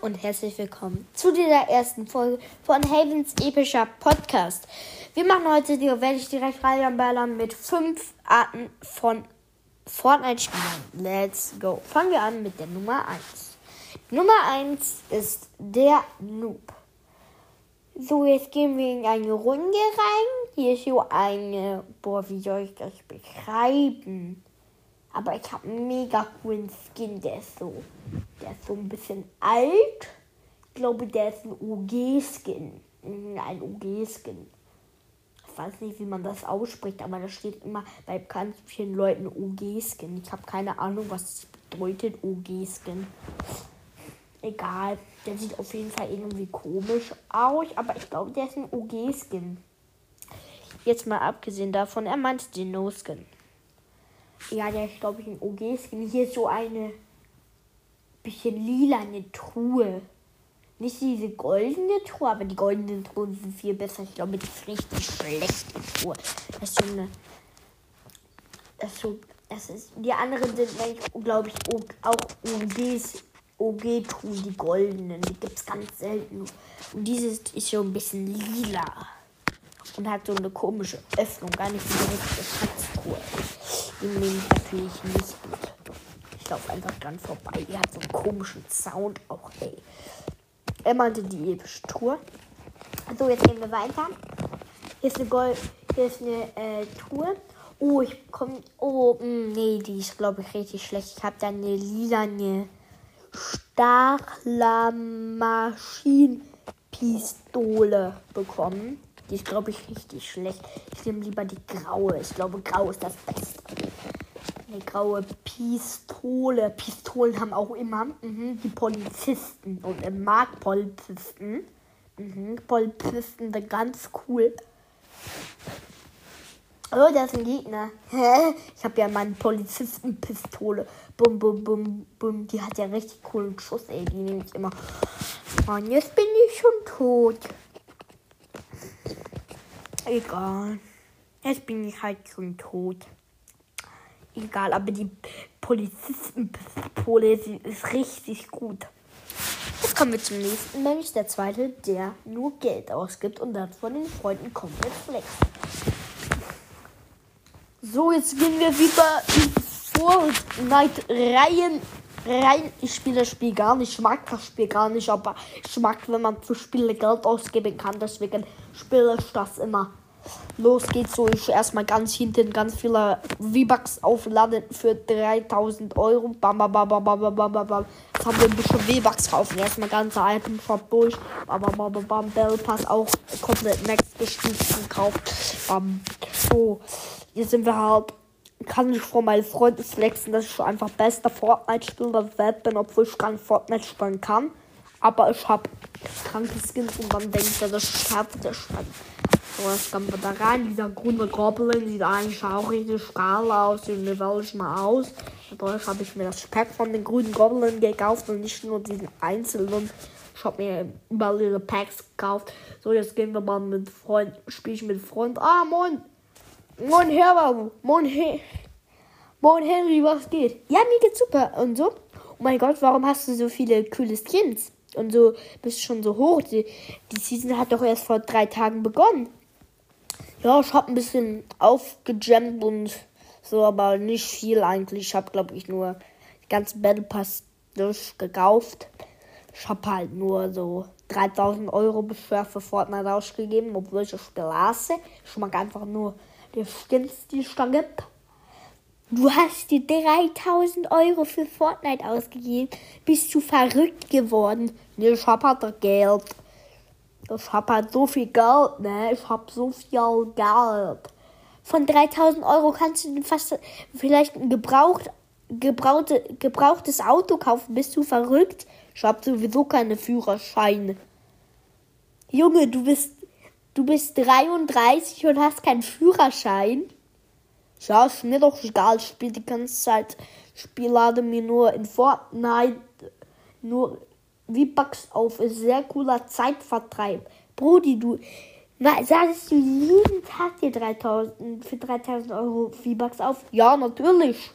und herzlich willkommen zu dieser ersten Folge von Havens epischer Podcast. Wir machen heute, die werde ich direkt reinballern mit fünf Arten von Fortnite-Spielern. Let's go. Fangen wir an mit der Nummer 1. Nummer 1 ist der Noob. So, jetzt gehen wir in eine Runde rein. Hier ist so eine, boah, wie soll ich das beschreiben? Aber ich habe einen mega coolen Skin, der ist so, der ist so ein bisschen alt. Ich glaube, der ist ein OG-Skin. Ein OG-Skin. Ich weiß nicht, wie man das ausspricht, aber da steht immer bei ganz vielen Leuten OG-Skin. Ich habe keine Ahnung, was das bedeutet, OG-Skin. Egal, der sieht auf jeden Fall irgendwie komisch aus, aber ich glaube, der ist ein OG-Skin. Jetzt mal abgesehen davon, er meint den No-Skin. Ja, der ist, glaube ich, ein OG-Skin. Hier ist so eine bisschen lila eine Truhe. Nicht diese goldene Truhe, aber die goldenen Truhen sind viel besser. Ich glaube, das ist richtig schlechte Truhe. Das ist so eine. Das ist so. Das ist, die anderen sind, glaube ich, auch OGs, OG-Truhen, die goldenen. Die gibt es ganz selten. Und dieses ist so ein bisschen lila. Und hat so eine komische Öffnung. Gar nicht wie eine richtige Schatztruhe. Die nehme ich natürlich nicht gut. Ich laufe einfach dran vorbei. Die hat so einen komischen Sound auch, ey. Er meinte die epische Tour. So, jetzt gehen wir weiter. Hier ist eine Gold, hier ist eine äh, Tour. Oh, ich komme. Oh, mh, hm, nee, die ist, glaube ich, richtig schlecht. Ich habe da eine lilane Stachlermaschinenpistole bekommen. Die ist, glaube ich, richtig schlecht. Ich nehme lieber die graue. Ich glaube, grau ist das Beste. Eine graue Pistole. Pistolen haben auch immer mhm, die Polizisten. Und im Markt Polizisten. Mhm, Polizisten sind ganz cool. Oh, da ist ein Gegner. Hä? Ich habe ja meine Polizistenpistole. Bum, bum, bum, bum. Die hat ja richtig coolen Schuss, ey. Die nehme ich immer. Und jetzt bin ich schon tot. Egal. Jetzt bin ich halt schon tot. Egal, aber die Polizistenpistole ist richtig gut. Jetzt kommen wir zum nächsten Mensch, der zweite, der nur Geld ausgibt und dann von den Freunden komplett flext. So, jetzt gehen wir wieder in Fortnite rein. Ich spiele das Spiel gar nicht, ich mag das Spiel gar nicht, aber ich mag, wenn man für Spiele Geld ausgeben kann, deswegen spiele ich das immer. Los geht's so, ich erstmal ganz hinten ganz viele V-Bucks aufladen für 3000 Euro. Bam, bam, bam, bam, bam, bam, bam, bam. Jetzt haben wir ein bisschen V-Bucks kaufen. Erstmal ganze Item Shop durch. Bam, bam, bam, bam, bam. Bell Pass auch komplett next gestiegen gekauft. Bam. So, hier sind wir halt. Kann ich vor meinen Freunden flexen, dass ich einfach bester Fortnite-Spieler der Welt bin, obwohl ich gar nicht Fortnite spielen kann. Aber ich habe kranke Skins und dann denke ich, dass ich schaffe, das spannend. So, jetzt kommen wir da rein. Dieser grüne Goblin sieht eigentlich auch richtig geil aus. Den wähle ich mal aus. Dadurch habe ich mir das Pack von den grünen Goblin gekauft und nicht nur diesen einzelnen. Ich habe mir überall ihre Packs gekauft. So, jetzt gehen wir mal mit Freund, spiele ich mit Freund. Ah, moin. Moin, Herr, Moin, He Moin, Henry, was geht? Ja, mir geht's super. Und so. Oh mein Gott, warum hast du so viele coole Skins? Und so bist du schon so hoch. Die, die Season hat doch erst vor drei Tagen begonnen. Ja, ich habe ein bisschen aufgejammt und so, aber nicht viel eigentlich. Ich habe, glaube ich, nur die ganzen Battle Pass durchgekauft. Ich habe halt nur so 3000 Euro bisher für Fortnite ausgegeben, obwohl ich das Spiel hasse. Ich mag einfach nur die Skins, die gibt. Du hast dir 3000 Euro für Fortnite ausgegeben. Bist du verrückt geworden? Nee, ich hab halt Geld. Ich hab halt so viel Geld, ne? Ich hab so viel Geld. Von 3000 Euro kannst du fast vielleicht ein gebraucht, gebrauchte, gebrauchtes Auto kaufen. Bist du verrückt? Ich hab sowieso keine Führerscheine. Junge, du bist, du bist 33 und hast keinen Führerschein. Ja, ist mir doch egal. Ich spiele die ganze Zeit. Ich spiele mir nur in Fortnite. Nur V-Bucks auf. Ist sehr cooler Zeitvertreib. Brudi, du. Sagst du jeden Tag dir 3000, für 3000 Euro V-Bucks auf? Ja, natürlich.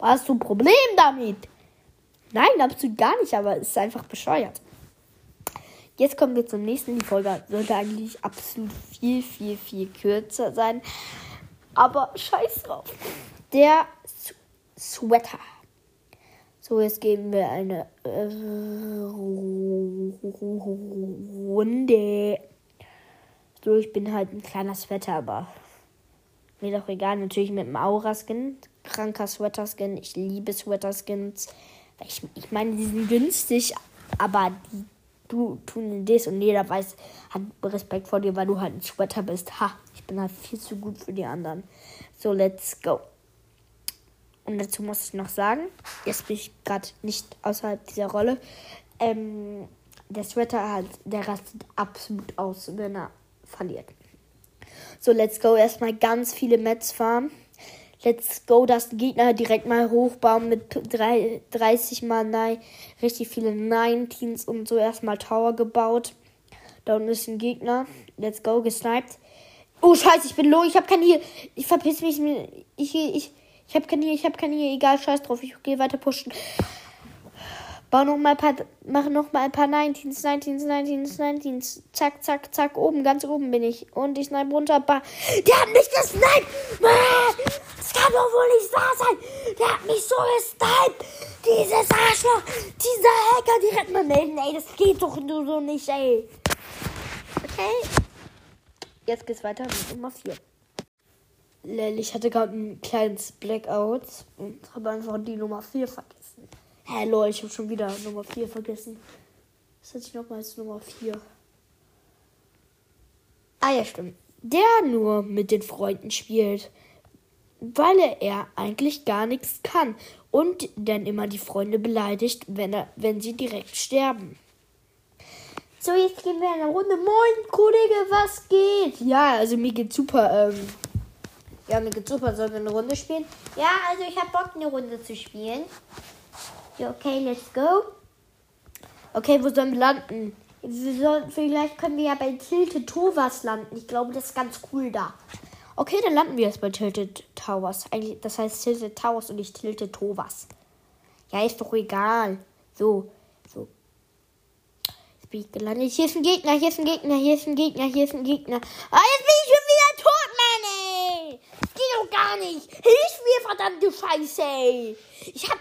Hast du ein Problem damit? Nein, absolut gar nicht, aber es ist einfach bescheuert. Jetzt kommen wir zum nächsten. Die Folge sollte eigentlich absolut viel, viel, viel kürzer sein. Aber scheiß drauf. Der Sweater. So, jetzt geben wir eine äh, Runde. So, ich bin halt ein kleiner Sweater, aber mir doch egal. Natürlich mit dem Aura-Skin. Kranker Sweater-Skin. Ich liebe Sweater-Skins. Ich, ich meine, die sind günstig, aber die du tun das und jeder weiß, hat Respekt vor dir, weil du halt ein Sweater bist. Ha, ich bin halt viel zu gut für die anderen. So, let's go. Und dazu muss ich noch sagen, jetzt bin ich gerade nicht außerhalb dieser Rolle. Ähm, der Sweater halt, der rastet absolut aus, wenn er verliert. So, let's go. Erstmal ganz viele Mets farmen. Let's go, dass Gegner direkt mal hochbauen mit 30 mal nein, richtig viele 19s und so erstmal Tower gebaut. Da unten ist ein Gegner. Let's go, gesniped. Oh Scheiße, ich bin low, ich hab kein hier. Ich verpiss mich. Ich, ich, ich hab kein hier, ich hab kein hier. Egal, scheiß drauf. Ich gehe weiter pushen. Bau noch mal ein paar, mach noch mal ein paar 19s, 19s, 19s, 19s. Zack, zack, zack. Oben, ganz oben bin ich. Und ich snipe runter. Der hat mich gesniped! Das kann doch wohl nicht wahr sein! Der hat mich so gesniped! Dieses Arschloch! Dieser Hacker direkt mal melden, ey! Das geht doch nur so nicht, ey! Okay. Jetzt geht's weiter mit Nummer 4. Lell, ich hatte gerade ein kleines Blackout und habe einfach die Nummer 4 vergessen. Hä, ich habe schon wieder Nummer 4 vergessen. Was hatte ich nochmal als Nummer 4? Ah ja, stimmt. Der nur mit den Freunden spielt, weil er eigentlich gar nichts kann und dann immer die Freunde beleidigt, wenn, er, wenn sie direkt sterben. So, jetzt gehen wir eine Runde. Moin, Kollege, was geht? Ja, also mir geht's super. Ähm, ja, mir geht's super. Sollen wir eine Runde spielen? Ja, also ich habe Bock, eine Runde zu spielen. Ja, okay, let's go. Okay, wo sollen wir landen? Wir sollen, vielleicht können wir ja bei Tilted Towers landen. Ich glaube, das ist ganz cool da. Okay, dann landen wir jetzt bei Tilted Towers. Eigentlich, das heißt Tilted Towers und nicht Tilted Towers. Ja, ist doch egal. So, so. Jetzt bin ich gelandet. Hier ist ein Gegner, hier ist ein Gegner, hier ist ein Gegner, hier ist ein Gegner. Ah, jetzt bin ich schon wieder tot, Mann, ey. Geht doch gar nicht. Hilf mir, verdammte Scheiße. Ich hab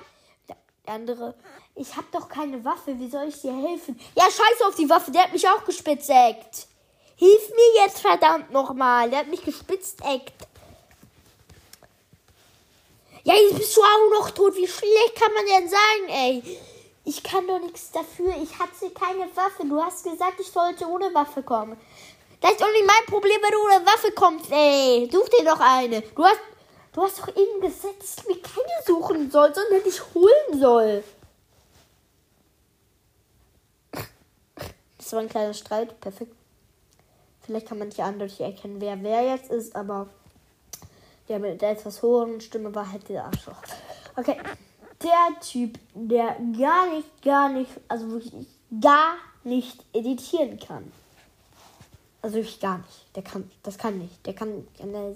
andere, ich hab doch keine Waffe, wie soll ich dir helfen? Ja, scheiß auf die Waffe, der hat mich auch gespitzeckt. Hilf mir jetzt verdammt nochmal, der hat mich gespitzeckt. Ja, jetzt bist du auch noch tot. Wie schlecht kann man denn sein, ey? Ich kann doch nichts dafür. Ich hatte keine Waffe. Du hast gesagt, ich sollte ohne Waffe kommen. Das ist doch nicht mein Problem, wenn du ohne Waffe kommst, ey. Such dir doch eine. Du hast Du hast doch eben gesagt, dass ich mir keine suchen soll, sondern dich holen soll. Das war ein kleiner Streit. Perfekt. Vielleicht kann man nicht eindeutig erkennen, wer wer jetzt ist, aber der mit der etwas höheren Stimme war halt der Arschloch. Okay. Der Typ, der gar nicht, gar nicht, also wirklich gar nicht editieren kann. Also wirklich gar nicht. Der kann, das kann nicht. Der kann, kann der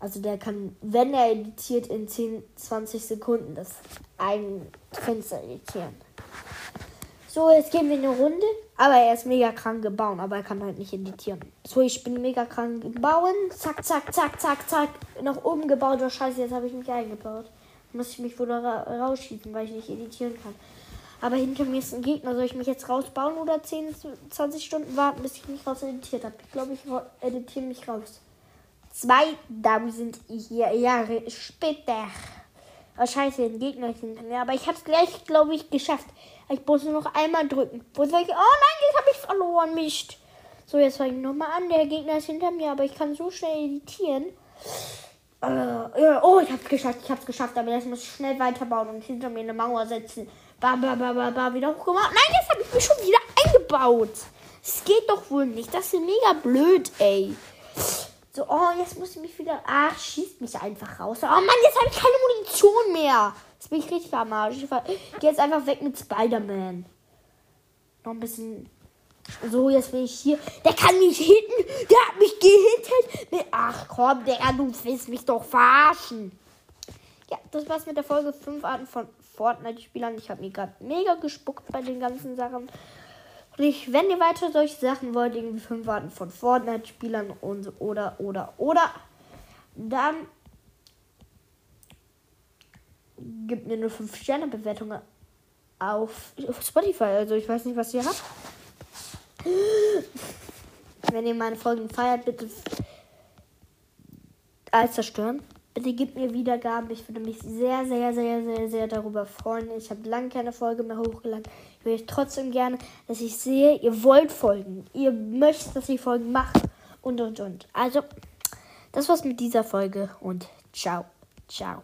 also der kann, wenn er editiert, in 10, 20 Sekunden das ein Fenster editieren. So, jetzt gehen wir eine Runde. Aber er ist mega krank Bauen, aber er kann halt nicht editieren. So, ich bin mega krank Bauen. Zack, zack, zack, zack, zack. Nach oben gebaut. Oh scheiße, jetzt habe ich mich eingebaut. Muss ich mich wohl ra rausschießen, weil ich nicht editieren kann. Aber hinter mir ist ein Gegner. Soll ich mich jetzt rausbauen oder 10, 20 Stunden warten, bis ich mich raus editiert habe? Ich glaube, ich editiere mich raus. 2000 Jahre später. Oh scheiße, ein Gegner hinter mir. Aber ich hab's gleich, glaube ich, geschafft. Ich muss nur noch einmal drücken. Wo soll ich? Oh nein, jetzt habe ich verloren. Mist. So, jetzt fange ich nochmal an. Der Gegner ist hinter mir, aber ich kann so schnell editieren. Äh, oh, ich hab's geschafft. Ich hab's geschafft. Aber jetzt muss ich schnell weiterbauen und hinter mir eine Mauer setzen. Ba, ba, ba, ba, ba, wieder hochgemacht. Nein, jetzt habe ich mich schon wieder eingebaut. Es geht doch wohl nicht. Das ist mega blöd, ey. So, oh, jetzt muss ich mich wieder. Ach, schießt mich einfach raus. Oh Mann, jetzt habe ich keine Munition mehr. Jetzt bin ich richtig am Arsch. Ich gehe jetzt einfach weg mit Spider-Man. Noch ein bisschen. So, jetzt bin ich hier. Der kann mich hitten. Der hat mich gehittet. Ach komm, der, du willst mich doch verarschen. Ja, das war's mit der Folge 5 Arten von Fortnite-Spielern. Ich habe mir gerade mega gespuckt bei den ganzen Sachen. Sprich, wenn ihr weiter solche Sachen wollt, irgendwie fünf Arten von Fortnite-Spielern und oder oder oder, dann gibt mir nur 5 Sterne Bewertungen auf, auf Spotify. Also ich weiß nicht, was ihr habt. Wenn ihr meine Folgen feiert, bitte alles zerstören. Bitte gebt mir Wiedergaben. Ich würde mich sehr, sehr, sehr, sehr, sehr darüber freuen. Ich habe lange keine Folge mehr hochgeladen. Ich würde trotzdem gerne, dass ich sehe, ihr wollt Folgen. Ihr möchtet, dass ich Folgen mache. Und, und, und. Also, das war's mit dieser Folge und ciao, ciao.